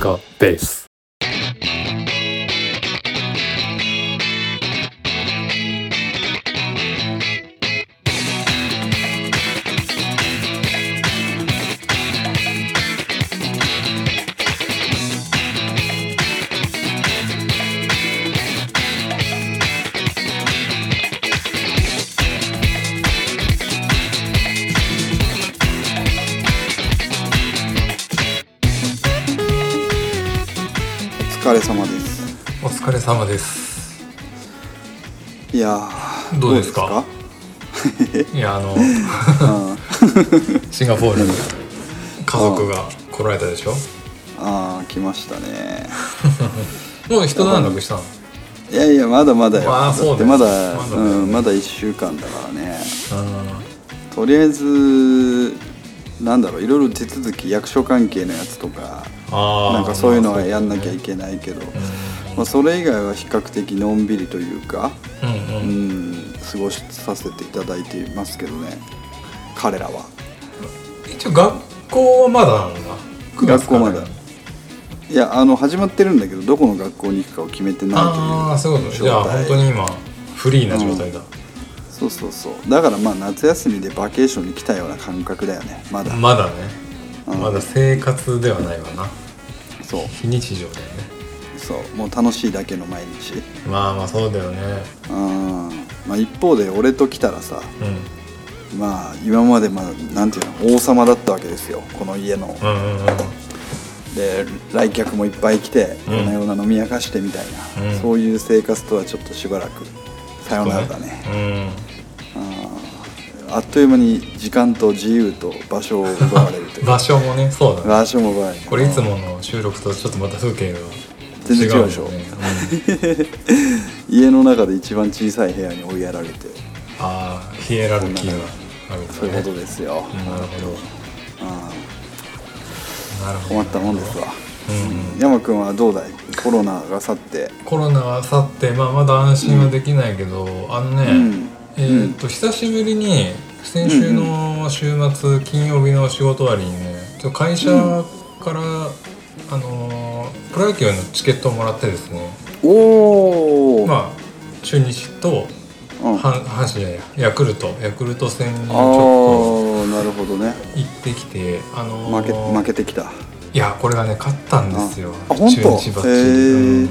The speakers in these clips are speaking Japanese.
カベース。れ様です。お疲れ様です。いやーどうですか？いやあの シンガポールに家族が来られたでしょ？うん、ああ来ましたね。もう一段落したの？いやいやまだまだよ。まあそうだまだまだうん、まだ1週間だからね。うとりあえずなんだろういろいろ手続き役所関係のやつとかなんかそういうのはやんなきゃいけけないけど、まあ、それ以外は比較的のんびりというか、うんうん。ううんん、過ごしさせていただいていますけどね彼らは。一応学校はまだなんだ。9月から。学校まだ。いやあの始まってるんだけどどこの学校に行くかを決めてないというああそういうことじゃあ本当に今フリーな状態だ、そうそうそう。だからまあ夏休みでバケーションに来たような感覚だよね。まだ、まだね、うん。まだ生活ではないわな。そう。非日常だよね。そう。もう楽しいだけの毎日。まあまあそうだよね。うん。まあ一方で俺と来たらさうん。まあ今までまあなんていうの王様だったわけですよ。この家の。うんうんうん。で来客もいっぱい来てうん。夜な夜な飲み明かしてみたいな、うん。そういう生活とはちょっとしばらくさよならだね。あーあっという間に時間と自由と場所を奪われるとうんいう。場所もねそうだね。場所も奪われる。これいつもの収録とちょっとまた風景が全然違うでしょ。もんね。家の中で一番小さい部屋に追いやられて。ああヒエラルキーがあるそういうことですよ、うんなるほど。あなるほど。ー困ったもんですわ、うん山君はどうだい？コロナが去って。コロナが去って、まあ、まだ安心はできないけど、あのね、うんえーっと久しぶりに先週の週末、金曜日の仕事終わりにね会社から、あのープロ野球のチケットをもらってですね。おお、まあ中日とうん、あ阪阪神やヤクルトヤクルト戦にちあょっーなるほどね。と行ってきてあのー負け負けてきた。いやこれがね勝ったんですよ。ああ本当？中日バッチリ、へー。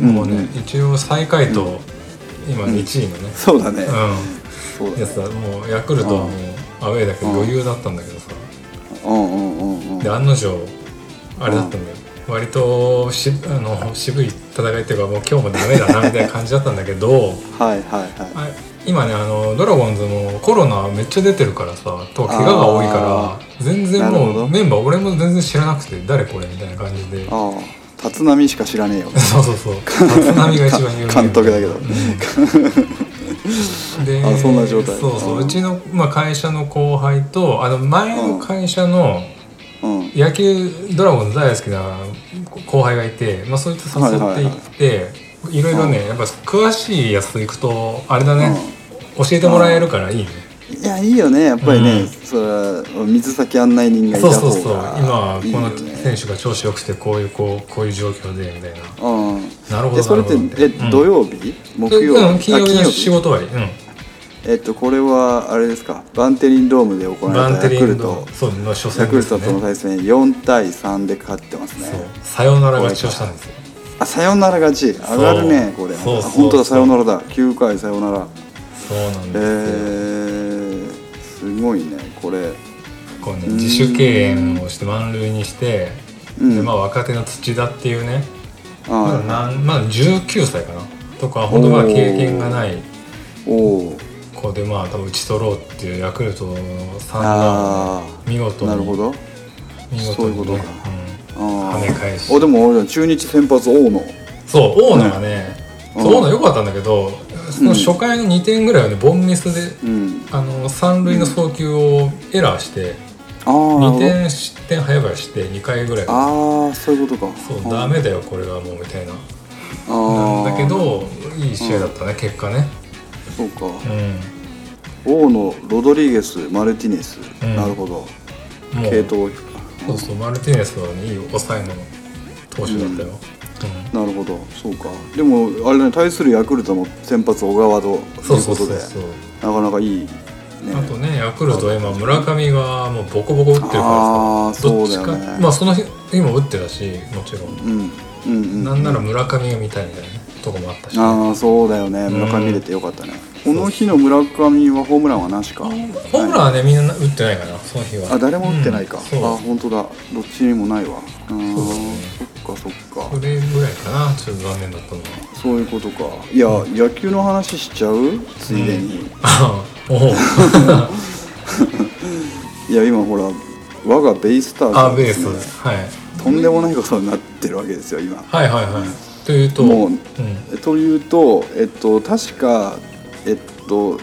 うん。もうね、うん一応最下位と、今2位のね、そうだね、うそうだね。んやつはもうヤクルトはもうアウェーだけどうん余裕だったんだけどさ、うんうんうんうんで案の定あれだったんだよ、割としあの渋い戦いっていうかもう今日もダメだなみたいな感じだったんだけど はいはいはい。あ今ねあのドラゴンズもコロナめっちゃ出てるからさと怪我が多いから全然なるほど。もうメンバー俺も全然知らなくて誰これみたいな感じで。ああ立浪しか知らねえよ。そうそうそう。立浪が一番有名 監督だけど。うん。で あそんな状態。そうそう。うちの、まあ、会社の後輩とあの前の会社のうん。野球ドラゴンズ大好きな後輩がいて、まあ、そいつ誘っていって、いろいろねやっぱ詳しいやつと行くとあれだね、教えてもらえるからいいね、いやいいよねやっぱりね、うん。それは水先案内人がいた方そうそうそう。が今はこの選手が調子よくてこういうこうこういう状況でみたいな。うん。なるほどえそれってえ、うん。土曜日？木曜日？うん金曜日あの仕事終わり、うん。えっとこれはあれですか？バンテリンドームで行われたヤクルト。ンのそうの初ヤ戦ね。クルトとの対戦。4対3で勝ってますそう。ねサヨナラ勝ちをしたんですよ。あサヨナラ勝ち。上がるねこれ。そうそう本当だサヨナラだ。9回サヨナラそうなんえですよ、ー、すごいねこれ。こうね自主敬遠をして満塁にして、うん。でまあ若手の土田っていうねまだあなんまだ19歳かな？とか本当まあ経験がないおお子でまあ多分打ち取ろうっていうヤクルトの3あ段見事にあなるほど。見事に、ね、そういうことか。うん。あ跳ね返し。あでも俺中日先発大野。そう大野がね、うん。そう大野良かったんだけどその初回の2点ぐらいはねボンミスでうん。あの三塁の送球をエラーして、ああなる2ほど点失点早々して2回ぐらい。ああそういうことか。そううん。ダメだよこれはもうみたいな。あなんーだけどいい試合だったね、結果ね。そうか。う大野ロドリゲスマルティネス、うん。なるほど。系統そうそうマルティネスはねいい抑えの投手だったよ、なるほど。そうか。でもあれね対するヤクルトの先発小川というそうそうことでなかなかいいね。あとねヤクルトは今村上がもうボコボコ打ってるからさ。どっちかそうだよね。まあその日も打ってたしもちろん、うんうんうんなんなら村上が見たいみたいなとこもあったし、ああそうだよね。村上見れてよかったね、この日の村上はホームランはなしか、ホームランはねみんな打ってないかなその日は。あ誰も打ってないか、うんあ本当だ。どっちにもないわ。うん。そうだね。そっかそっか。それぐらいかなちょっと残念だったのは。そういうことか。いや、野球の話しちゃう？ついでに、あおお いや今ほら我がベイスターズ。あベースはい。とんでもないことになってるわけですよ今。はいはいはい。というともううん、というとえっと確かえっと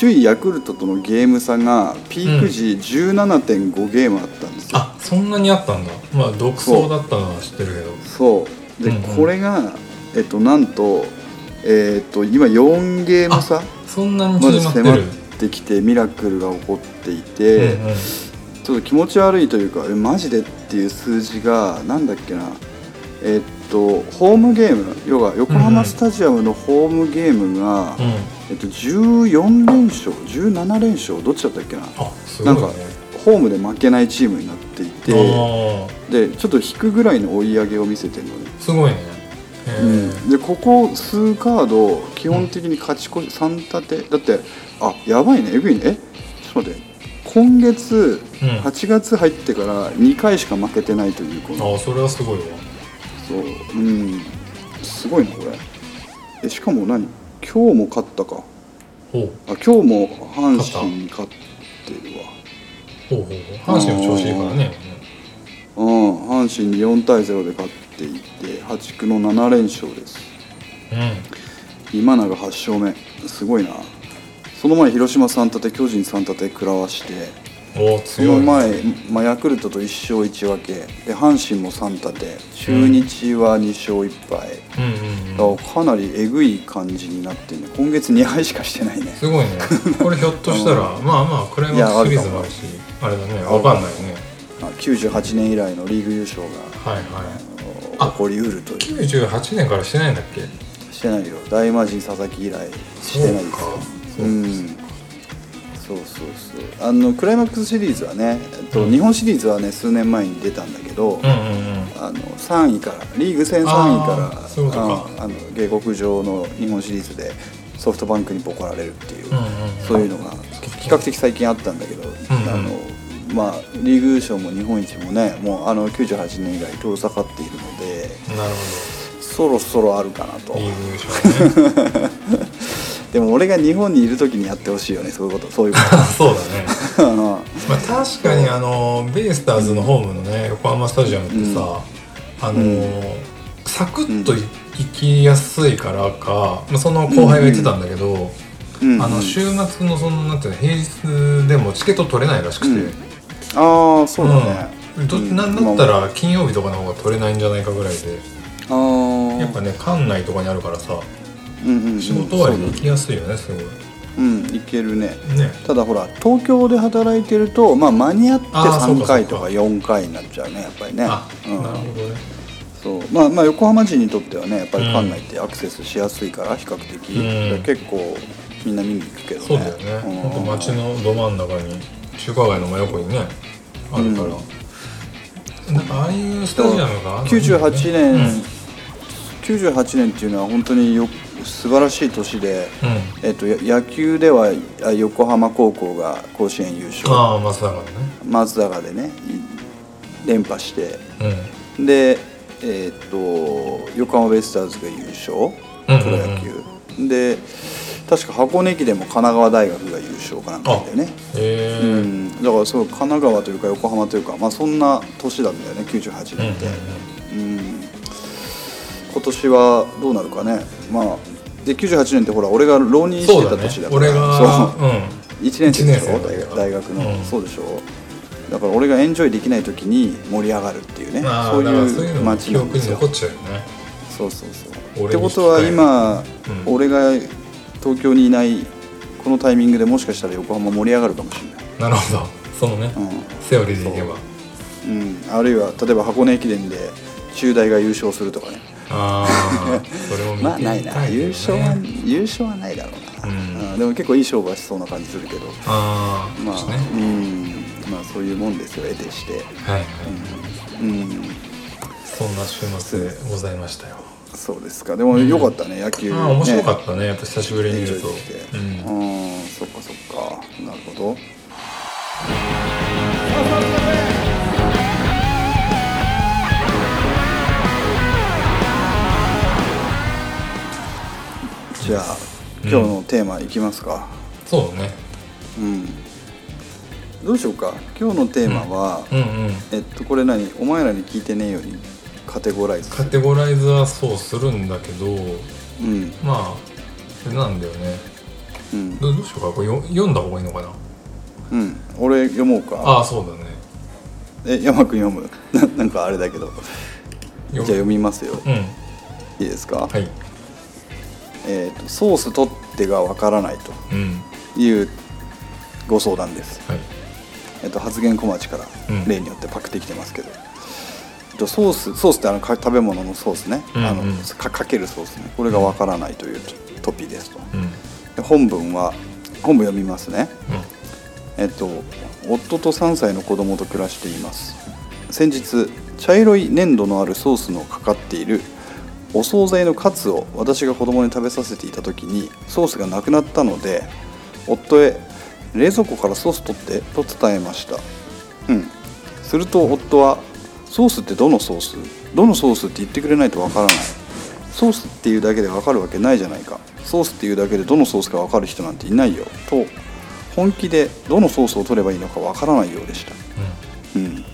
首位ヤクルトとのゲーム差がピーク時17.5ゲームあったんですよ、あそんなにあったんだ。まあ独走だったのは知ってるけど。そう。で、うんうん。これがえっとなんとえっと今4ゲーム差そんなにまで迫ってきてミラクルが起こっていうんて、うん。ちょっと気持ち悪いというかえマジでっていう数字がなんだっけな。えっとホームゲーム。要は横浜スタジアムのホームゲームが、うん。えっと、14連勝17連勝どっちだったっけな。ね。なんかホームで負けないチームになっていてあでちょっと引くぐらいの追い上げを見せてるのね、ーすごいね。へー。でここ数カード基本的に勝ち越し3立て。だってあやばいね。えぐいねえ？ちょっと待って。今月うん。8月入ってから2回しか負けてないというこの。あそれはすごいわ。そう。うん。すごいなこれ。えしかも何？今日も勝ったか。あ今日も阪神に勝ってるわほうほうほう。阪神も調子いいからね。うん。阪神に4対0で勝っていて破竹の7連勝です。うん。今永8勝目。すごいな。その前広島3立て巨人3立て食らわしてお強いね。の前、まあ、ヤクルトと1勝1分け。で阪神も3立。て中日は2勝1敗、うん。かなりえぐい感じになってね。今月2敗しかしてないね。すごいね。これひょっとしたら まあまあクライマックスシリーズもあるしあれだねわかんないね。あ98年以来のリーグ優勝がはいはい。あ起こりうるという。98年からしてないんだっけ？してないよ。大魔神佐々木以来してないですよ。そうん。そうそうそう。あのクライマックスシリーズはね、えっとうん。日本シリーズはね数年前に出たんだけど、うんうんうん。あの3位からリーグ戦3位からあの下克上の日本シリーズでソフトバンクにボコられるっていう、うんうんうん。そういうのが比較的最近あったんだけど、んあのまあ、リーグ優勝も日本一もねもうあの98年以来遠ざかっているのでなるそろそろあるかなと。ほどリーグ優勝ね。でも俺が日本にいる時にやってほしいよねそういうことそういうこ そうだね。とまあ確かにあのベイスターズのホームのね横浜スタジアムってさ、あのサクッとい行きやすいからか、まあ、その後輩が言ってたんだけど、うんあの週末のそのなんていうの平日でもチケット取れないらしくて、うん。ああそうだね、うん。どなんだったら金曜日とかの方が取れないんじゃないかぐらいで。ああやっぱね館内とかにあるからさうんうんうん。仕事終わりに行きやすいよねすごい。うんいけるね。ね。ただほら東京で働いてると、まあ、間に合ってあーそうか3回とか4回になっちゃうねやっぱりね。あ、うん。なるほどねそうまあまあ横浜人にとってはねやっぱり館内ってアクセスしやすいから比較的、うん。結構みんな見に行くけどね。そうだよね、うん。ほんと街のど真ん中に中華街の真横にねあるから、なん。かああいうスタジアムがあるの？98年、うん。98年っていうのは本当によ素晴らしい年で、うん。えっと、や野球ではあ横浜高校が甲子園優勝。ああ松坂ね。松坂でねい連覇して。うん。で、えっと横浜ベイスターズが優勝うんプロ野球、で確か箱根駅伝も神奈川大学が優勝かなんかだよねへえううん。ん、だからそう神奈川というか横浜というか、まあ、そんな年なんだよね98うん年って、うん今年はどうなるかね。まあで98年ってほら俺が浪人してたそうだね。年だから俺がそう。うん。1年生でしょ？大学の、うん。そうでしょ？だから俺がエンジョイできない時に盛り上がるっていうねまあそういいう街なんですよね。そうそうそう。ってことは今、うん。俺が東京にいないこのタイミングでもしかしたら横浜盛り上がるかもしれない、なるほど。そのね、うん。セオリーでいけば。う。ん、あるいは例えば箱根駅伝で中大が優勝するとかね。ああそれを見てみ まあないな、優勝は優勝はないだろうな、うん。うん。でも結構いい勝負はしそうな感じするけど。ああまあ、ね。うん。まあそういうもんですよ得てして。はいはい。うん。そんな週末でございましたよ。そうですか。でもよかったね、野球、ね、面白かったね。やっぱ久しぶりに見ると。うん。うんそっかそっか。なるほど。じゃあ今日のテーマいきますか。そうね。うん、どうしようか。今日のテーマは、うん。うんえっとこれ何？お前らに聞いてねえようにカテゴライズ。カテゴライズはそうするんだけどうん。まあなんだよね。うん。どどうしようか？これよ読んだ方がいいのかな？うん。俺読もうか。ああそうだね。え山くん読む？ななんかあれだけど。じゃあよ読みますよ。うん。いいですか、はい。えーとソース取ってがわからないうん。というご相談です、はいえっと発言小町からうん。例によってパクってきてますけど、えっとソースソースってあのか食べ物のソースね、あのうん。うんかかけるソースね。これがわからないというトトピですと。うん。で本文は本文読みますね。えっと夫と3歳の子供と暮らしています。先日茶色い粘土のあるソースのかかっているお惣菜のカツを私が子供に食べさせていた時にソースがなくなったので夫へ「冷蔵庫からソース取って」と伝えました。うん。すると夫は「ソースってどのソース？どのソースって言ってくれないとわからない。ソースっていうだけでわかるわけないじゃないか。ソースっていうだけでどのソースかわかる人なんていないよ。と本気でどのソースを取ればいいのかわからないようでした、うん。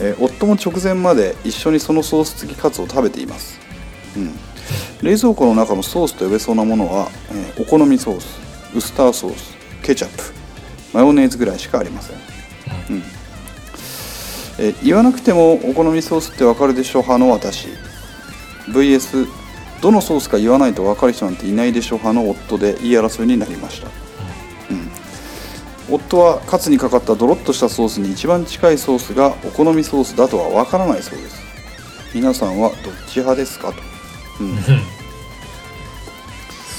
えー夫も直前まで一緒にそのソース付きカツを食べています、うん、冷蔵庫の中のソースと呼べそうなものは、えーお好みソースウスターソースケチャップマヨネーズぐらいしかありません、うん。えー言わなくてもお好みソースってわかるでしょ派の私。VS どのソースか言わないと分かる人なんていないでしょ派の夫で言い争いになりました、うん、夫はカツにかかったドロッとしたソースに一番近いソースがお好みソースだとは分からないそうです。皆さんはどっち派ですかと、うん、うん。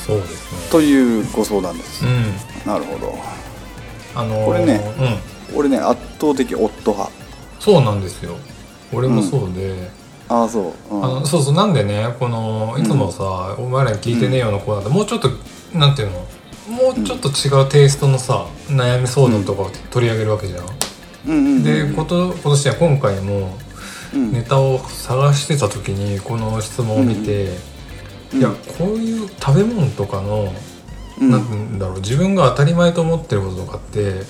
そうですね。というご相談です、うん。なるほどあのーこれねうん。俺ね圧倒的夫派。そうなんですよ。俺もそうで、ああそう、うん。あのそうそうなんでねこのいつもさ、お前らに聞いてねえよのコーナーでもうちょっとなんていうの？もうちょっと違うテイストのさ悩み相談とかを取り上げるわけじゃん、うんうんうんでこと今年は今回もうん。ネタを探してた時にこの質問を見て、うんいやこういう食べ物とかの、うんなんだろう自分が当たり前と思ってることとかって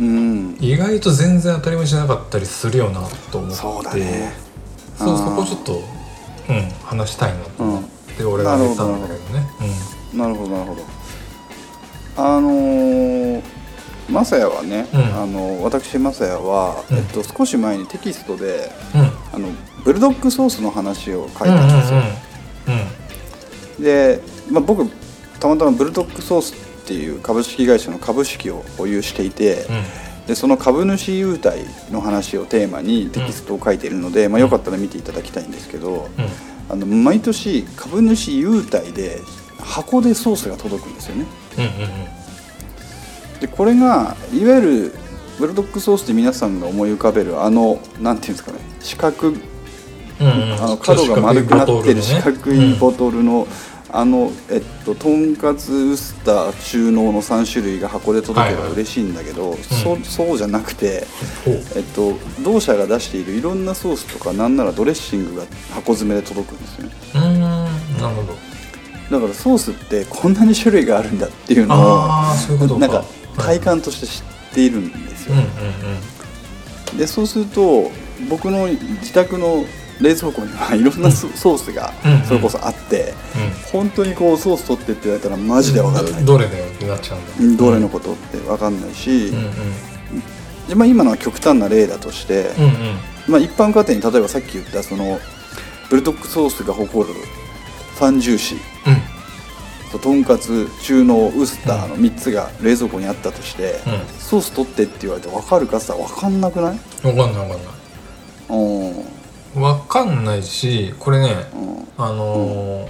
うん。意外と全然当たり前じゃなかったりするよなと思って。そうだね。そうそこちょっと、うん、話したいなと思って俺が言ったんだけどね。なるほどなるほどあのー、マサヤはね、うん。あの私マサヤは、うん。えっと、少し前にテキストでうん。うんあのブルドッグソースの話を書いうんうんたんですよ、うん。で、まあ、僕たまたまブルドッグソースっていう株式会社の株式を保有していて、でその株主優待の話をテーマにテキストを書いているので、まあ、よかったら見ていただきたいんですけど、うん。うんあの毎年株主優待で箱でソースが届くんですよね。うんでこれがいわゆるブルドッグソースで皆さんが思い浮かべるあのなんていうんですかね四角うんうん。うんあの角が丸くなってる四角いボボトルの、あのえっととんかつウスター中濃の3種類が箱で届けば嬉しいんだけど、そそうじゃなくて、えっと、同社が出しているいろんなソースとかなんならドレッシングが箱詰めで届くんですよね。ほうんなるほど。だからソースってこんなに種類があるんだっていうのをなんかはい。体感として知っているんですよ、うんうんうん。でそうすると僕の自宅の冷蔵庫にはいろんなソソースがうんそれこそあって、本当にこうソース取ってって言われたらマジで分かんない、どどれだよってなっちゃうんだ。どれのことって分かんないし、うんうん。でまあ、今のは極端な例だとして、うんうん。まあ、一般家庭に例えばさっき言ったそのブルドックソースが誇るファンジューシーととんかつ中濃ウスターの3つが冷蔵庫にあったとして、うん。ソース取ってって言われて分かるかって言ったら分かんなくない？うん分かんない分かんない。うんわかんないしこれねうん。あのー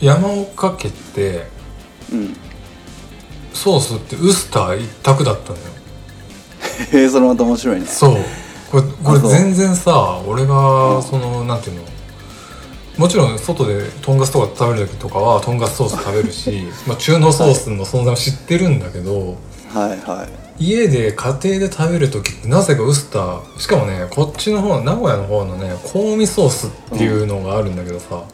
山岡家ってうん。ソースってウスター一択だったのよ。へえそれまた面白いね。そう。これこれ全然さ俺うがん。そのなんていうの？もちろん外でとんかつとか食べる時とかはとんかつソース食べるし、まあ、中濃ソースの存在も知ってるんだけど、はいはい家で家庭で食べる時ってなぜかウスターしかもねこっちの方名古屋の方のね香味ソースっていうのがあるんだけどさ、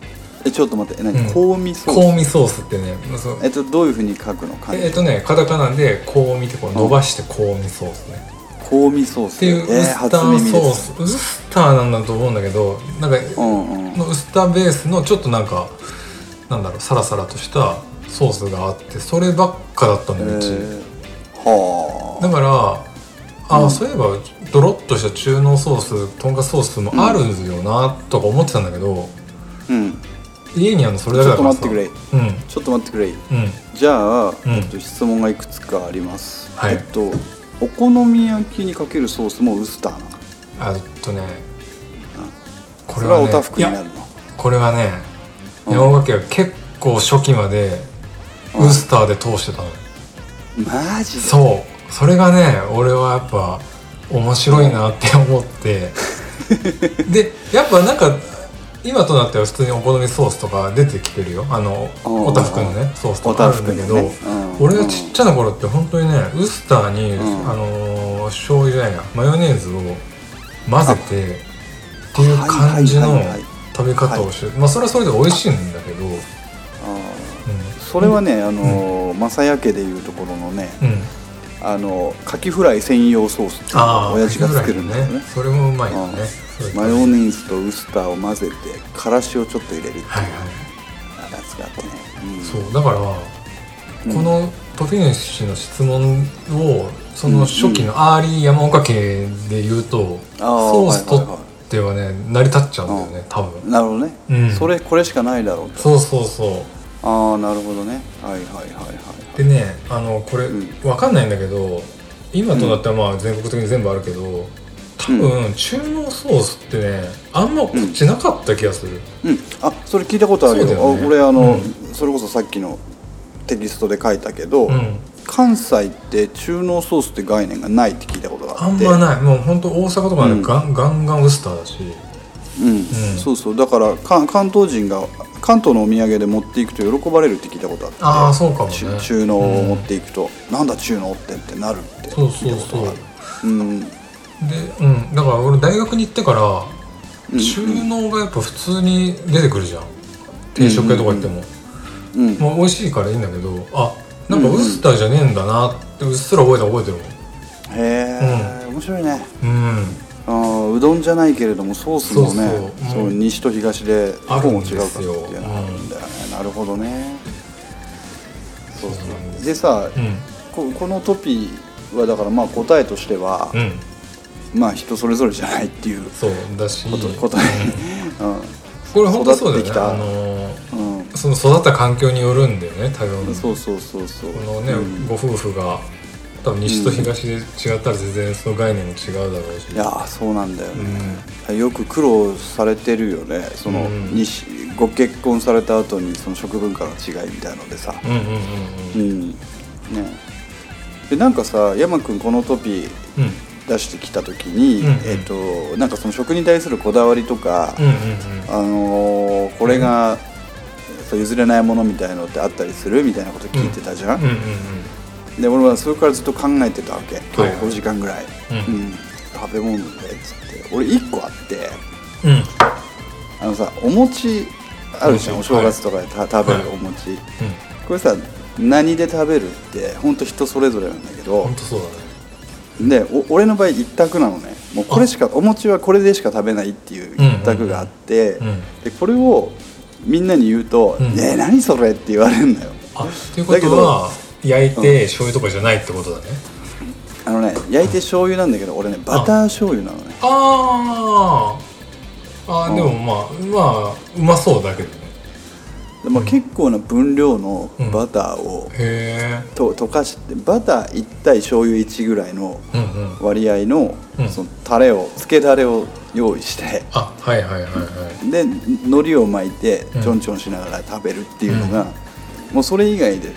えちょっと待ってえ何、うん。香味ソース？香味ソースってねまあそう。えっとどういうふうに書くの？漢字えっとねカタカナで香味ってこう伸ばして香味ソースね、香味ソース。っていうえーウスターソーですス、ウスターなんだと思うんだけどなんかうんうん。のウスターベースのちょっとなんかなんだろうサラサラとしたソースがあってそればっかだったえのうち、ー、はだからあ、うん。そういえばドロッとした中濃ソースとんかつソースもあるよなとか思ってたんだけど、あうん。家にあるのそれだけだからさ。ちょっと待うん。ちょっと待ってくれ。うん。じゃあ、うん。えっと、質問がいくつかあります、はい。えっとお好み焼きにかけるソースもウスターなの？あえっとねこそれはねおたふくになるの？これはねうん。山岡家は結構初期までうんウスターで通してたの、マジで？そうそれがね俺はやっぱ面白いなって思って。でやっぱなんか今となっては普通にお好みソースとか出てきてるよ。あのうん。おたふくのねソースとおかあるんだけど、ねうん。俺がちっちゃな頃って本当にねウスターに、うん。あのー醤油じゃないやマヨネーズを混ぜてっていう感じの食べ方をして、まあそれはそれで美味しいんだけど、うん。それはねあのー正屋家でいうところのねうん、あのカキフライ専用ソースって親父が作るんだよね。それもうまいよね。マヨネーズとウスターを混ぜてからしをちょっと入れるっていう。やつがあってね、うん。そうだから、うんこのトピ主の質問をその初期のアーリー山岡家で言うと、ソースとってはね成り立っちゃうんだよね多分。なるほどね、うん。それこれしかないだろうと。そうそうそう。ああなるほどね。はいはいはいはいでねあのこれ、うん。わかんないんだけど今となってはまあ全国的に全部あるけど多分、中濃ソースってねあんまこっちなかった気がする、うん。あそれ聞いたことあるよ。ね。あ俺あの、うん。それこそさっきのテキストで書いたけど、うん。関西って中濃ソースって概念がないって聞いたことがああって。んまない。もう本当大阪とかうん。ねガン,、ガンガンウスターだし。うん、そうそう。だからか関東人が関東のお土産で持っていくと喜ばれるって聞いたことあって。ああそうかもね。中中濃を持っていくと、なんだ中濃ってってなるってそう聞いたことがある。そううん。でうん。だから俺大学に行ってからうん。中濃がやっぱ普通に出てくるじゃん。定食屋とか行っても、うん。まあ、美味しいからいいんだけどあなんかウスターじゃねえんだなってうっすら覚えて覚えてるへえ、面白いね。もんうんあーうどんじゃないけれどもソースもねそうそう。うん。西と東でどこも違うかっていうのがあるんだよね、なるほどね。そうそう。でさ、うん。ここのトピはだからまあ答えとしては、うん。まあ人それぞれじゃないっていうそうだし。こと答え、うん。これ本当そうだよね。あのーうん。その育った環境によるんだよね多分そうそうそうそう。このね、うん。ご夫婦が多分西と東で違ったら全然その概念も違うだろうし。いやーそうなんだようね、よく苦労されてるよね。その、うん。西ご結婚された後にその食文化の違いみたいのでさ。んうんうんうん。ううん。んね。でなんかさ山くんこのトピうん。出してきた時に、うんうんえっ、となんかその食に対するこだわりとか、うんうんあのーこれが、そう譲れないものみたいのってあったりするみたいなこと聞いてたじゃん、うんうんうんで俺はそれからずっと考えてたわけ。はい。5時間ぐらい、うん。うん。食べ物でっつって。俺1個あって。うん。うんあのさお餅あるじゃん、おお正月とかでた食べるお餅、これさ何で食べるって本当人それぞれなんだけど。本当そうだね。でお俺の場合一択なのね。もうこれしかお餅はこれでしか食べないっていう一択があって、うん。でこれをみんなに言うと「うん。ねえ何それ?」って言われるんだよ。あっていうことは焼いて醤油とかじゃないってことだね。あのね焼いて醤油なんだけど俺ねバター醤油なのね。あー。あーでもまあまあうまそうだけどね。でも結構な分量のバターをへと溶かしてバター1対醤油1ぐらいのえうんうん。割合のうん。そのタレをつけだれを用意して。あはいはいはいはい。で海苔を巻いてうん。ちょんちょんしながら食べるっていうのが、もうそれ以外で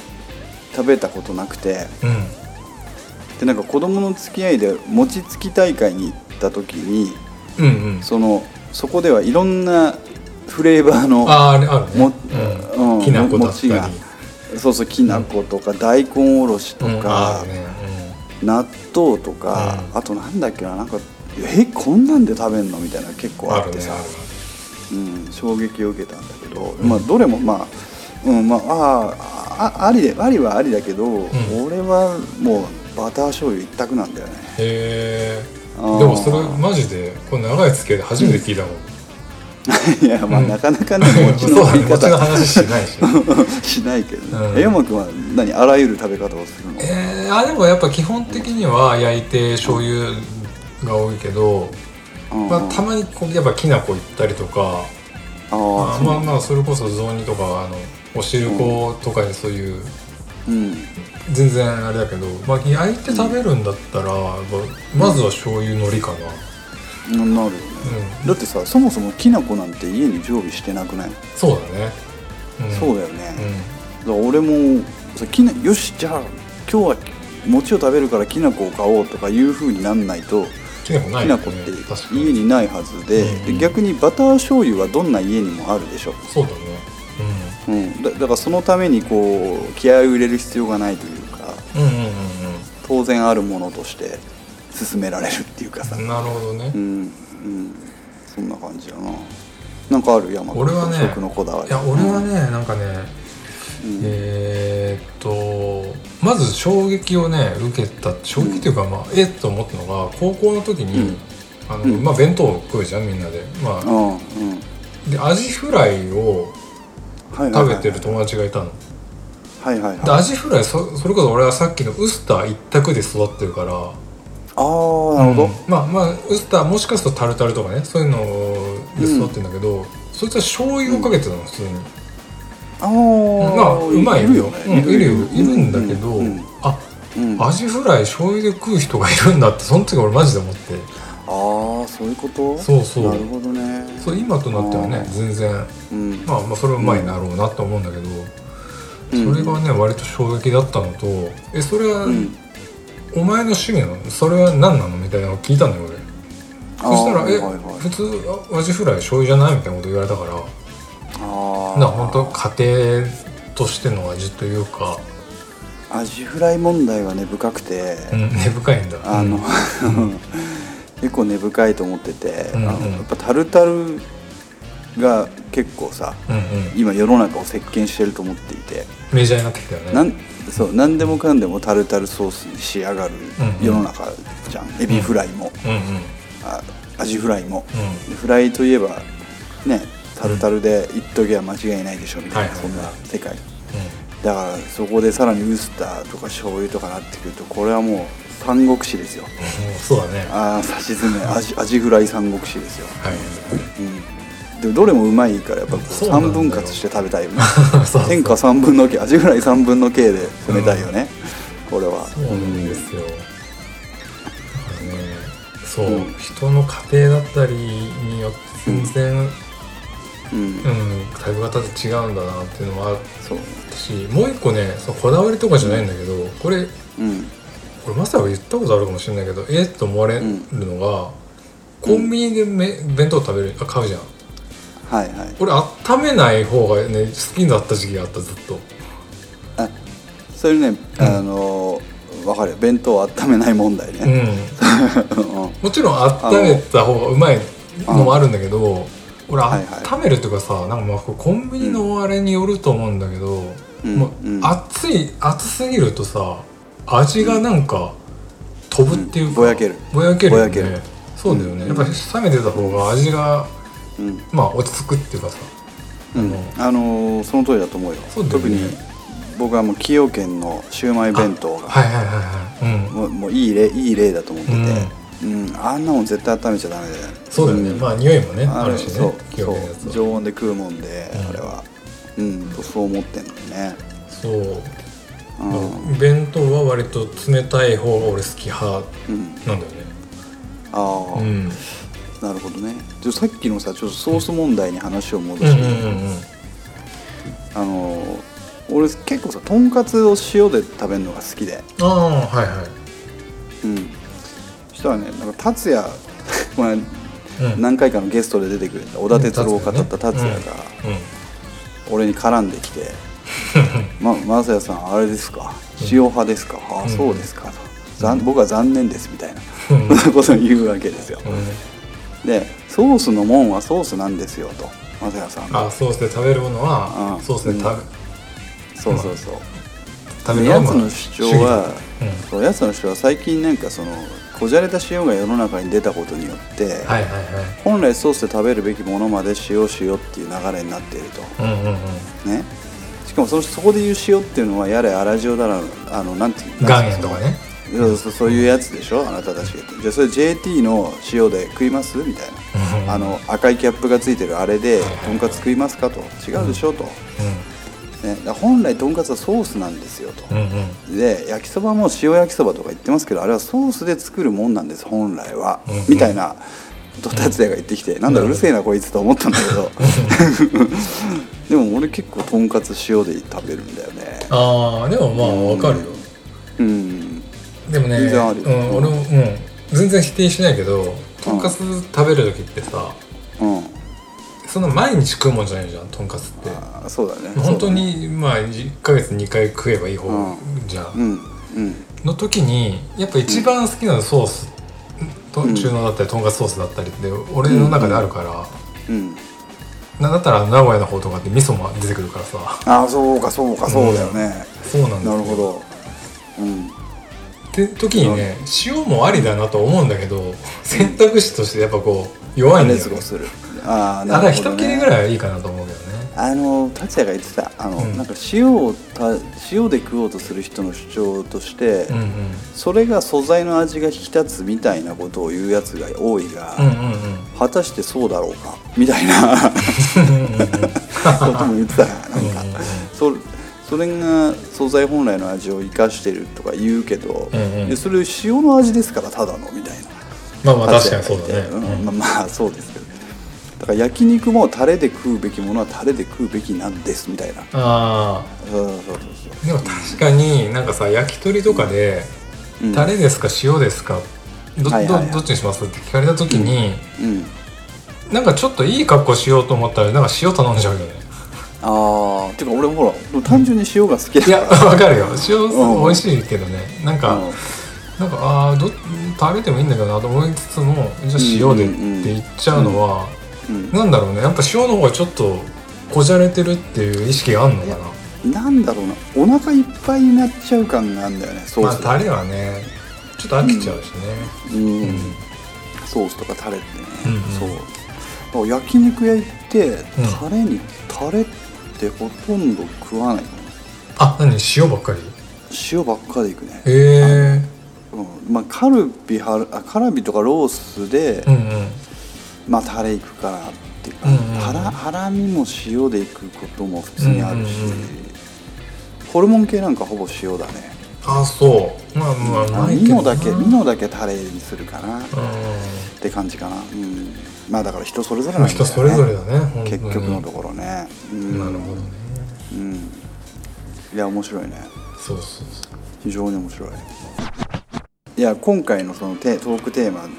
食べたことなくて。うん。でなんか子供の付き合いで餅つき大会に行った時にうんうん。そのそこではいろんなフレーバーのもうん。うんきな粉だったがそうそうきな粉とか大根おろしとか納豆とか、うん。あとなんだっけななんかえこんなんで食べんのみたいなの結うん構あってさ。うん、衝撃を受けたんだけど、まあどれもまあうんまあああありでありはありだけど、ん。俺はもうバター醤油一択なんだよね。へえ。でもそれマジでこの長い付き合いで初めて聞いたもん、いやまあ、うん。なかなかね 餅の食い餅の方話しないし。しないけど、うん。ね山君は何あらゆる食べ方をするの、えー、あでもやっぱ基本的には焼いて醤油が多いけど、うんまあ、たまにこうやっぱきな粉いったりとか。あまあまあそれこそ雑煮とかあのお汁粉とかにそういううん。全然あれだけど、まあ、焼いて食べるんだったら、まずは醤油海苔かな、なるよね、うん。だってさそもそもきな粉なんて家に常備してなくない、そうだね、ん、そうだよね、うだから俺もさきなよしじゃあ今日は餅を食べるからきな粉を買おうとかいうふうになんないとんきな粉ないよね。きな粉って家にないはずで逆にバター醤油はどんな家にもあるでしょ、そうだねうん、だだからそのためにこう気合を入れる必要がないというかうんうんうんうん当然あるものとして勧められるっていうかさ、うんなるほどね。うんうん、そんな感じだな。なんかある山俺はね食のこだわり。いや俺はね、なんかねうん。えーっとまず衝撃をね受けた衝撃というか、まあ、えっと思ったのが高校の時に、うん。あのうん。まあ、弁当を食うじゃんみんなで,、まあ、うん。うん。でアジフライを食べてる友達がいたの、はいはいではい。アジフライそそれこそ俺はさっきのウスター一択で育ってるから。ああなるほど、うん。まあまあウスターもしかするとタルタルとかねそういうので育ってるんだけど、そいつは醤油をかけてたの普通に、ああまあうまいいるよね、うん、いるよ。いるんだけど、うん。あうん。アジフライ醤油で食う人がいるんだってその時俺マジで思ってああそういうこと？そうそう。なるほどね。そう今となってはね全然うん。まあまあそれはうまいなろうなと思うんだけど、うん。それがね割と衝撃だったのとえそれは、うん。お前の趣味なの？それは何なの？みたいなのを聞いたんだよ俺。そしたら「え、はいはい。普通あアジフライ醤油じゃない?」みたいなこと言われたからああな本当家庭としての味というか、アジフライ問題は根深くて、うん、根深いんだ。あの、うん 結構根深いと思ってて、うんうん。あのやっぱタルタルが結構さうんうん。今世の中を席巻してると思っていて、メジャーになってきたよね。なんそう何でもかんでもタルタルソースに仕上がるうんうん。世の中じゃん、エビフライも、うんうん。あアジフライも、うん。でフライといえばねタルタルで一時は間違いないでしょみたいな、そんな世界。うだからそこでさらにウスターとか醤油とかなってくるとこれはもう三国志ですよ。そうだね。はああさしずめアジアジフライ三国志ですよ、い。うん、でどれもうまいからやっぱ三分割して食べたいよね。天下三分の計アジフライ三分の計で攻めたいよね、これは。そうなんですよ。そう、うん。人の家庭だったりによって全然、うん、うん、食べ方って違うんだなっていうのもあっそう。たしもう一個ねそうこだわりとかじゃないんだけどこれうんこれまさか言ったことあるかもしれないけどえっと思われるのが、コンビニでめ弁当食べるあ買うじゃん。はいはい。俺温めない方がね好きだった時期があったずっと。あそれね、あの分かるよ。弁当を温めない問題うね、ん。うん。もちろん温めた方がうまいのもあるんだけど俺温めるっていうかさなんかまあコンビニのあれによると思うんだけど、うん。もううん。熱い熱すぎるとさ味がなんか飛ぶっていうか、うん。ぼやける。ぼやけるよね。ぼやける。そうだよね、うん。やっぱり冷めてた方が味がうん。まあ落ち着くっていうかさ。うん。あのーその通りだと思うよ。そうだよね。特に僕はもう崎陽軒のシウマイ弁当がはいはいはいはい。うん。もうもういい例いい例だと思ってて、うん。あんなもん絶対温めちゃダメだよそうだよね、ん。まあ匂いもねある。しねそう。常温で食うもんで、うんあれは。うん。そう思ってんのよね。そううん、弁当は割と冷たい方が俺好き派うん、なんだよね。ああ、うん。なるほどね。じゃあさっきのさちょっとソース問題に話を戻うんして、うんうんうんあの俺結構さとんかつを塩で食べるのが好きで。ああはいはい。うん。そしたらねなんか達也 こうん。何回かのゲストで出てくれた小田哲郎を語った達也が俺に絡んできて「まマサヤさんあれですか？塩派ですか、ああそうですか」と。残僕は残念です」みたいな。うん。ことを言うわけですよ。うん。うんでソースのもんはソースなんですよとマサヤさん。があソースで食べるものはうん。ソースで食べそうそうそう。食べやつの主張は、うん。そうやつの主張は最近なんかそのこじゃれた塩が世の中に出たことによって、はいはいはい。本来ソースで食べるべきものまで塩塩っていう流れになっていると。うんうんうん。ねしかもそのそこで言う塩っていうのはやれ粗塩だらあのなんていう岩塩とかね。そうそうそういうやつでしょ？あなたたちじゃあそれ JT の塩で食います？みたいな。あの赤いキャップがついてるあれでとんかつ食いますかと。違うでしょ？と、ね、本来とんかつはソースなんですよと、うんうん。うんで焼きそばも塩焼きそばとか言ってますけどあれはソースで作るもんなんです本来は、うんうん。みたいなこと達也が言ってきて、なんだうるせえなこいつと思ったんだけど。でも俺結構とんかつ塩で食べるんだよね。ああでもまあわかるよ。うん。でもね全然あるうん、俺も、うん、全然否定しないけどとんかつ食べる時ってさうん。そんな毎日食うもんじゃないじゃんとんかつって。あーそうだね。本当にまあ1ヶ月2回食えばいい方じゃん、うん。うん。の時にやっぱ一番好きなのソース、と中濃だったりとんかつソースだったりって俺の中であるから、うん。なんだったら名古屋の方とかって味噌も出てくるからさ。ああそうかそうかそうだよね、そうなんですよ。なるほど。うん。って時にね塩もありだなと思うんだけど選択肢としてやっぱこう弱いんだよね。レスゴする。ああだから一切れぐらいはいいかなと思うあの達也が言ってたあの、うん。なんか塩をた塩で食おうとする人の主張として、うんうん。それが素材の味が引き立つみたいなことを言うやつが多いが、うんうんうん。果たしてそうだろうか？みたいな。ことも言ってた。ななんか、そそれが素材本来の味を生かしてるとか言うけど、うんうん。それ塩の味ですからただのみたいな。まあまあ確かにそうだね、うんうん。まあ、まあそうですけどだから焼肉もタレで食うべきものはタレで食うべきなんですみたいな。あそうそうそうあでも確かになんかさ焼き鳥とかでそう、うん、タレですか塩ですかど,、はいはいはい。どどっちにしますって聞かれた時に、うん。なんかちょっといい格好しようと思ったらなんか塩頼んじゃうよね。ああていうか俺ほら単純に塩が好きいやだから。わかるよ。塩うん。美味しいけどね。なんか、なんかああど食べてもいいんだけどなと思いつつもじゃあ塩でって言っちゃうのは、うんなんだろうね。やっぱ塩の方がちょっとこじゃれてるっていう意識があるのかな。なんだろうな。お腹いっぱいになっちゃう感があるんだよねソースまあタレはねちょっと飽きちゃうしね。うん、うん。ソースとかタレってね、うんうん。そう。だから焼肉屋行ってん。タレに、タレってほとんど食わないのあ何？塩ばっかり？塩ばっかでいくね。へえうん。まあ、カルビはあカルビとかロースで、うんうんまあタレいくかなっていうか、ハラハラミも塩でいくことも普通にあるし、ホルモン系なんかほぼ塩だね。あそう。まあまああないけどな。ミノだけミノだけタレにするかな、っうて感じかな、うん、まあだから人それぞれなんだよね。ん人それぞれだね結局のところね、うん、なるほどね。うん。いや面白いね。そうそうそう。非常に面白い。いや今回のそのテトークテーマ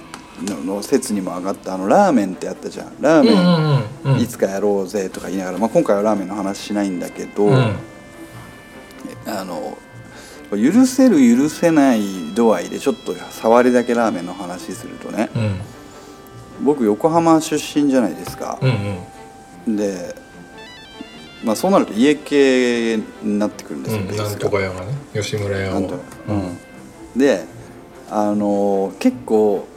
のの説にも上がったあのラーメンってあったじゃんラーメン、うんいつかやろうぜとか言いながら、まあ、今回はラーメンの話しないんだけど、うんあの許せる許せない度合いでちょっと触りだけラーメンの話するとねうん僕横浜出身じゃないですかう、んうんで、まあ、そうなると家系になってくるんですよ、ベースがうんなんとか屋がね吉村屋をなんとうんであの結構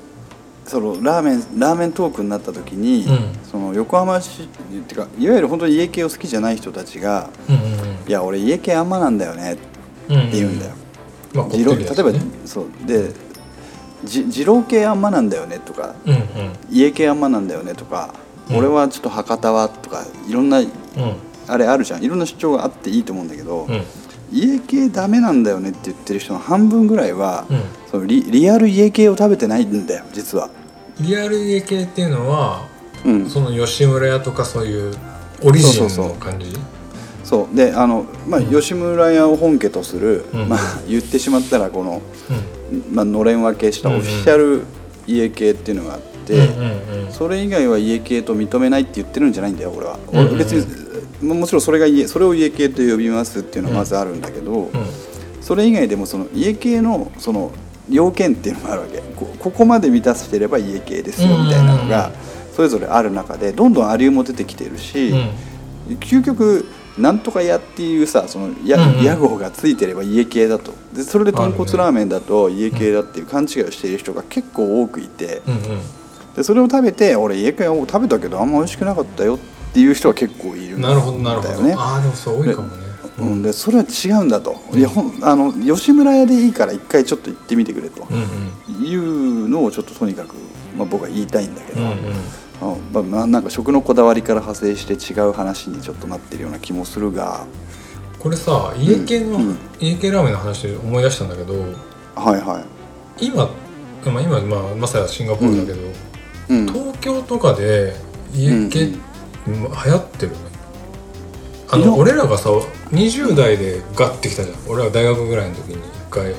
そのラーメンラーメントークになった時に、うん。その横浜市っていうかいわゆる本当に家系を好きじゃない人たちがうんうん「いや俺家系あんまなんだよね」ってうんうん言うんだよ。まあこって二郎例えばそう。でじ二郎系あんまなんだよねとかうんうん。家系あんまなんだよねとか、うん。俺はちょっと博多はとかいろんなうん。あれあるじゃん。いろんな主張があっていいと思うんだけど、うん家系ダメなんだよねって言ってる人の半分ぐらいは、うん。そのリリアル家系を食べてないんだよ実は。リアル家系っていうのはうん。その吉村屋とかそういうオリジンそうそうそう。の感じ？そう。であの、まあ、吉村屋を本家とする、うん。まあ、言ってしまったらこの、うん。まあのれん分けしたオフィシャル家系っていうのがあって、うんうんうん。それ以外は家系と認めないって言ってるんじゃないんだよ俺は、俺別にももちろんそれが家それを家系と呼びますっていうのはまずあるんだけど、うん。それ以外でもその家系のその要件っていうのがあるわけ。こここまで満たしてれば家系ですよみたいなのがそれぞれある中でどんどんアリューも出てきてるし、うん。究極なんとか屋っていうさそのやうんうん。屋号がついてれば家系だと。でそれで豚骨ラーメンだと家系だっていう勘違いをしている人が結構多くいて。うんうん。でそれを食べて俺家系を食べたけどあんま美味しくなかったよっていう人は結構いるんだなるほどなるほど、よね。ああでもそう多いかもね。うん、でそれは違うんだと、いやほんあの吉村屋でいいから一回ちょっと行ってみてくれと。うんうん。いうのをちょっととにかく、まあ、僕は言いたいんだけど、うんうん。うんまあまあ、なんか食のこだわりから派生して違う話にちょっとなってるような気もするが。これさ家系の、うん。家系ラーメンの話で思い出したんだけどはいはい、今、まあ、今、まあ、まさやシンガポールだけど、うん、東京とかで家系、うん流行ってるあいやの俺らがさ20代でガッてきたじゃん。俺ら大学ぐらいの時に一回それ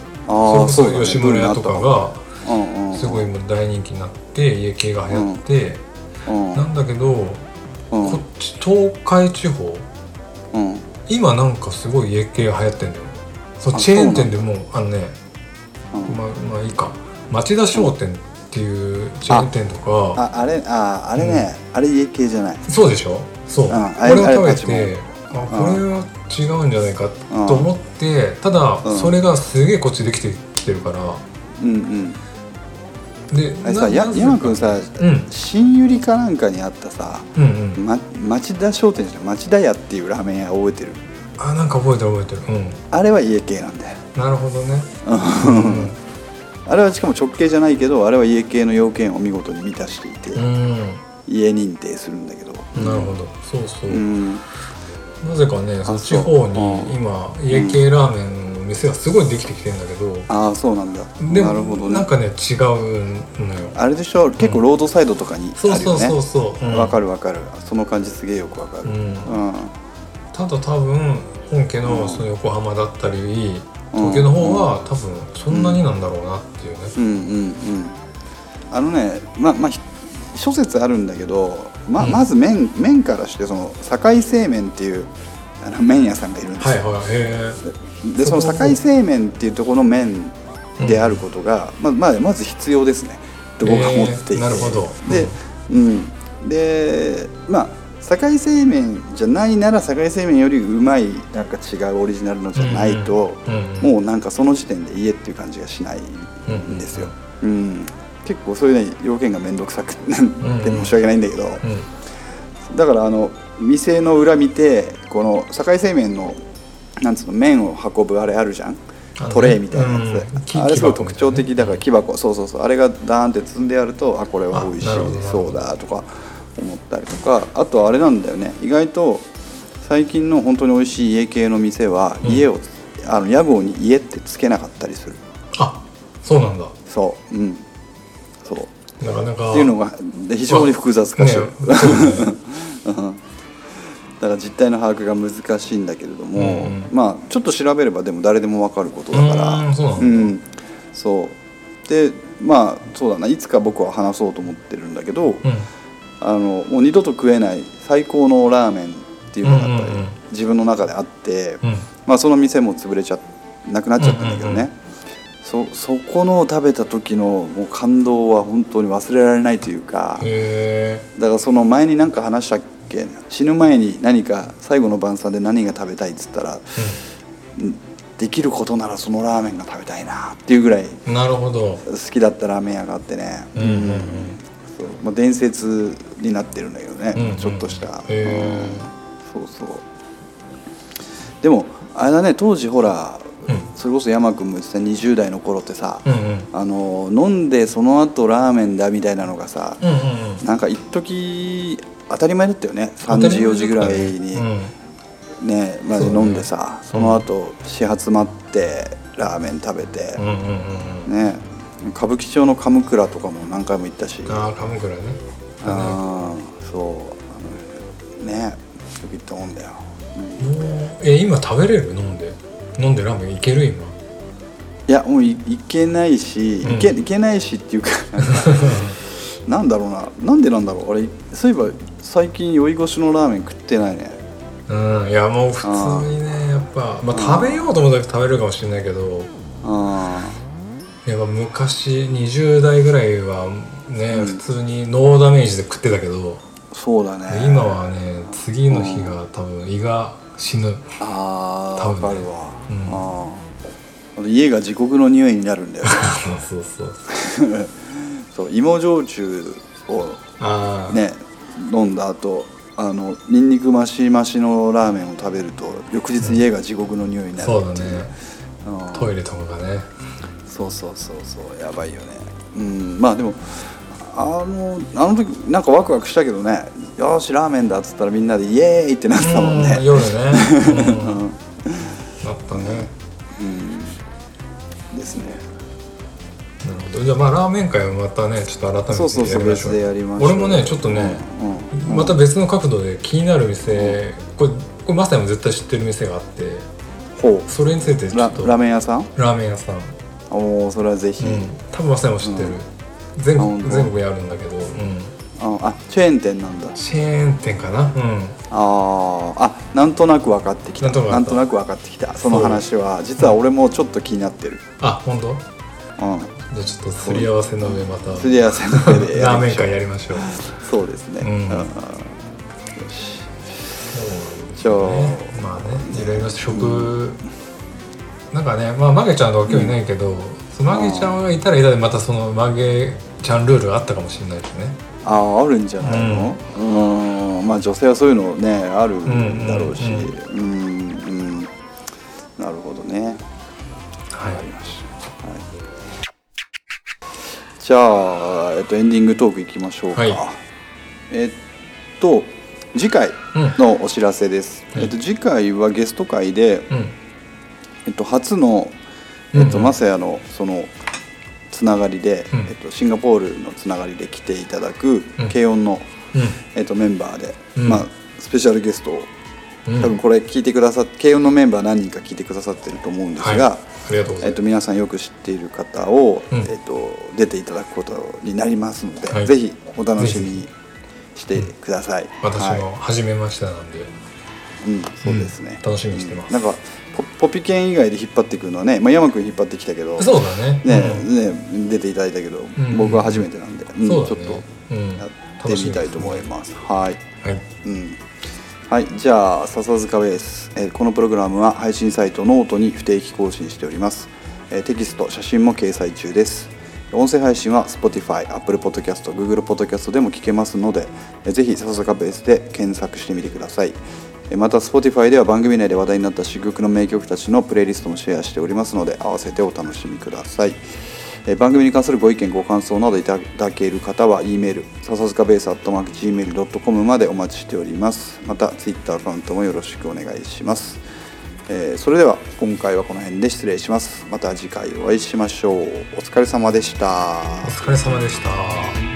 こそ吉村屋とかがすごいもう大人気になって家系が流行って、うんなんだけど、うん。こっち東海地方うん。今なんかすごい家系が流行ってんだよそうあチェーン店でもあのねうん。まあまあいいか。町田商店っていうチェーン店とか。ああれああれね、あれ家系じゃない。そうでしょ？そう、んあこれれを食べてあこれは違うんじゃないかと思ってただうん。それがすげえこっちできてきてるから。うんうん。であれさ山君さうん。新百合かなんかにあったさ、うんうん。ま、町田商店じゃ町田屋っていうラーメン屋覚えてる？あなんか覚えてる覚えてる。うん。あれは家系なんだよ。なるほどね。うんあれはしかも直系じゃないけどあれは家系の要件を見事に満たしていて、うん。家認定するんだけど。なるほど。そうそう、うん。なぜかねその地そう方にうん。今家系ラーメンの店がすごいできてきてるんだけど、ああそうなんだ。でなるほどね。もなんかね違うのよ。あれでしょ結構ロードサイドとかにそうそうあるよね。そうそううん。わかるわかる。その感じすげえよくわかる。うん。うん。ただ多分本家うん。のその横浜だったりうん東京の方は多分そんなになんだろうなっていうね。うんうんうん。あのねまあまあひ諸説あるんだけどまうん。まず麺麺からしてその堺製麺っていうあの麺屋さんがいるんですよ、はいはいへでその堺製麺っていうところの麺であることが、まあまあ、まず必要ですね。と僕は思っていて、へーなるほど。で,、うん、でまあ堺製麺じゃないなら堺製麺よりうまいなんか違うオリジナルのじゃないと、もうなんかその時点で家っていう感じがしないんですよ、うん結構そういうね要件が面倒くさくて申し訳ないんだけど、うんだからあの店の裏見てこの堺製麺のなんつうの麺を運ぶあれあるじゃん？トレイみたいなやうんつ、あれすごい特徴的だから木箱。そうそうそう。あれがダーンって積んであるとあこれは美味しい。そうだとか思ったりとかあとあれなんだよね。意外と最近の本当に美味しい家系の店はうん。家を、あの屋号に家ってつけなかったりする。あそうなんだ。そう。うん。そう。なかなか。っていうのがで非常に複雑化してる、ねそうね。うん。だから実態の把握が難しいんだけれども、うんまあちょっと調べればでも誰でも分かることだから。うんそうなんだ。ん。そう。でまあそうだな。いつか僕は話そうと思ってるんだけど、うんあのもう二度と食えない最高のラーメンっていうのがやっぱりうんうんうん。自分の中であって、うん。まあ、その店も潰れちゃなくなっちゃったんだけどね、うんうんうんそそこの食べた時のもう感動は本当に忘れられないというか、へだからその前に何か話したっけ死ぬ前に何か最後の晩餐で何が食べたいっつったらうん。できることならそのラーメンが食べたいなっていうぐらいえなるほど。好きだったラーメン屋があってね、うんうんうんそうまあ、伝説になってるんだけどね、うんうん。ちょっとした、へうんそうそう。でもあれだね当時ほらうん。それこそ山君も言ってた20代の頃ってさ、うんうん。あの飲んでその後ラーメンだみたいなのがさ、うんうんうん。なんか一時当たり前だったよね3時4時ぐらいに。うん。ねまで飲んでさそ,、の後始発待ってラーメン食べて。うんうんうんうん。ね歌舞伎町の鎌倉とかも何回も行ったし。ああ鎌倉ね。あーそう。ねよく行ったもんだよ、うん。え今食べれる？飲んで。飲んでラーメンいける今？いやもういいけないし、うん。いけいけないしっていうか なんだろうな。なんでなんだろう？俺そういえば最近酔い越しのラーメン食ってないね。うん。いやもう普通にねやっぱ、まあ、食べようと思ったら食べれるかもしれないけど。あやっぱ昔20代ぐらいはね、うん。普通にノーダメージで食ってたけど、あそうだね。今はね次の日が多分胃が死ぬ。ああ多分かるわ、うん。ああ家が地獄の匂いになるんだよ。そうそうそう。そう芋焼酎をああ、ね飲んだ後あのニンニク増し増しのラーメンを食べると翌日家が地獄の匂いになるそうだね。うん。トイレとかがねそうそうそうそうやばいよね。うんまあでもあのあの時なんかワクワクしたけどね。よーしラーメンだっつったらみんなでイエーイってなってたもんうんね夜ね、うん、な ったね。うん。ですね。なるほど。じゃあまあラーメン会はまたねちょっと改めてそうそうそう別でやりましょう。俺もねちょっとね、うんうん。また別の角度で気になる店、これこれまさにも絶対知ってる店があってほそれについてちょっと。ラーメン屋さん？ラーメン屋さん、おおそれはぜひ、うん、多分まさにも知ってる、全あ本当？国全国にあるんだけど、うん、ああチェーン店なんだ。チェーン店かな？うん。あーあなんとなく分かってきた。なんとなく分かってきた。その話は実は俺もちょっと気になってる。あ本当？うん。じゃあちょっとすり合わせの上また。すり合わせの上でやラーメン会やりましょう。そうですね、うん。よしじゃあ、ねまあねいろいろ食、なんかねまあマゲちゃんとは今日いないけど、そのマゲちゃんがいたらいたでまたそのマゲちゃんルールがあったかもしれないですね。あああるんじゃないの？うん。まあ女性はそういうのねあるんだろうし。うん。うんうん。なるほどね。はい。わかりました、はい、じゃあ、えっと、エンディングトークいきましょうか、はい。えっと次回のお知らせです、うん。えっと、次回はゲスト会で、うんえっと、初の、えっと、マサヤのそのつながりで、うん。えっと、シンガポールのつながりで来ていただく、うん。軽音の、うん。えっと、メンバーで、うん。まあ、スペシャルゲストをうん。多分これ聞いてくださって軽音のメンバー何人か聞いてくださってると思うんですが、えっと、皆さんよく知っている方を、うん。えっと、出ていただくことになりますので、はい。ぜひお楽しみにしてください。私はい。も初めましてなんで、うん、そうですね、うん。楽しみにしてます。うん。なんかポポピケン以外で引っ張ってくるのはね、まあ、山君引っ張ってきたけどそうだね。ねうん。ね出ていただいたけど、ん。僕は初めてなんで、うんね。ちょっとうん。やってみたいと思います。はい。はい。うん。はい、じゃあ笹塚ベース、えーこのプログラムは配信サイトノートに不定期更新しております、えーテキスト写真も掲載中です。音声配信は Spotify、Apple Podcast、Google Podcast でも聞けますので、えーぜひ笹塚ベースで検索してみてください。えーまた Spotify では番組内で話題になった珠玉の名曲たちのプレイリストもシェアしておりますので合わせてお楽しみください。番組に関するご意見ご感想などいただける方は E メール笹塚ベース gmail.com までお待ちしております。また Twitter アカウントもよろしくお願いします、えそれでは今回はこの辺で失礼します。また次回お会いしましょう。お疲れ様でした。お疲れ様でした。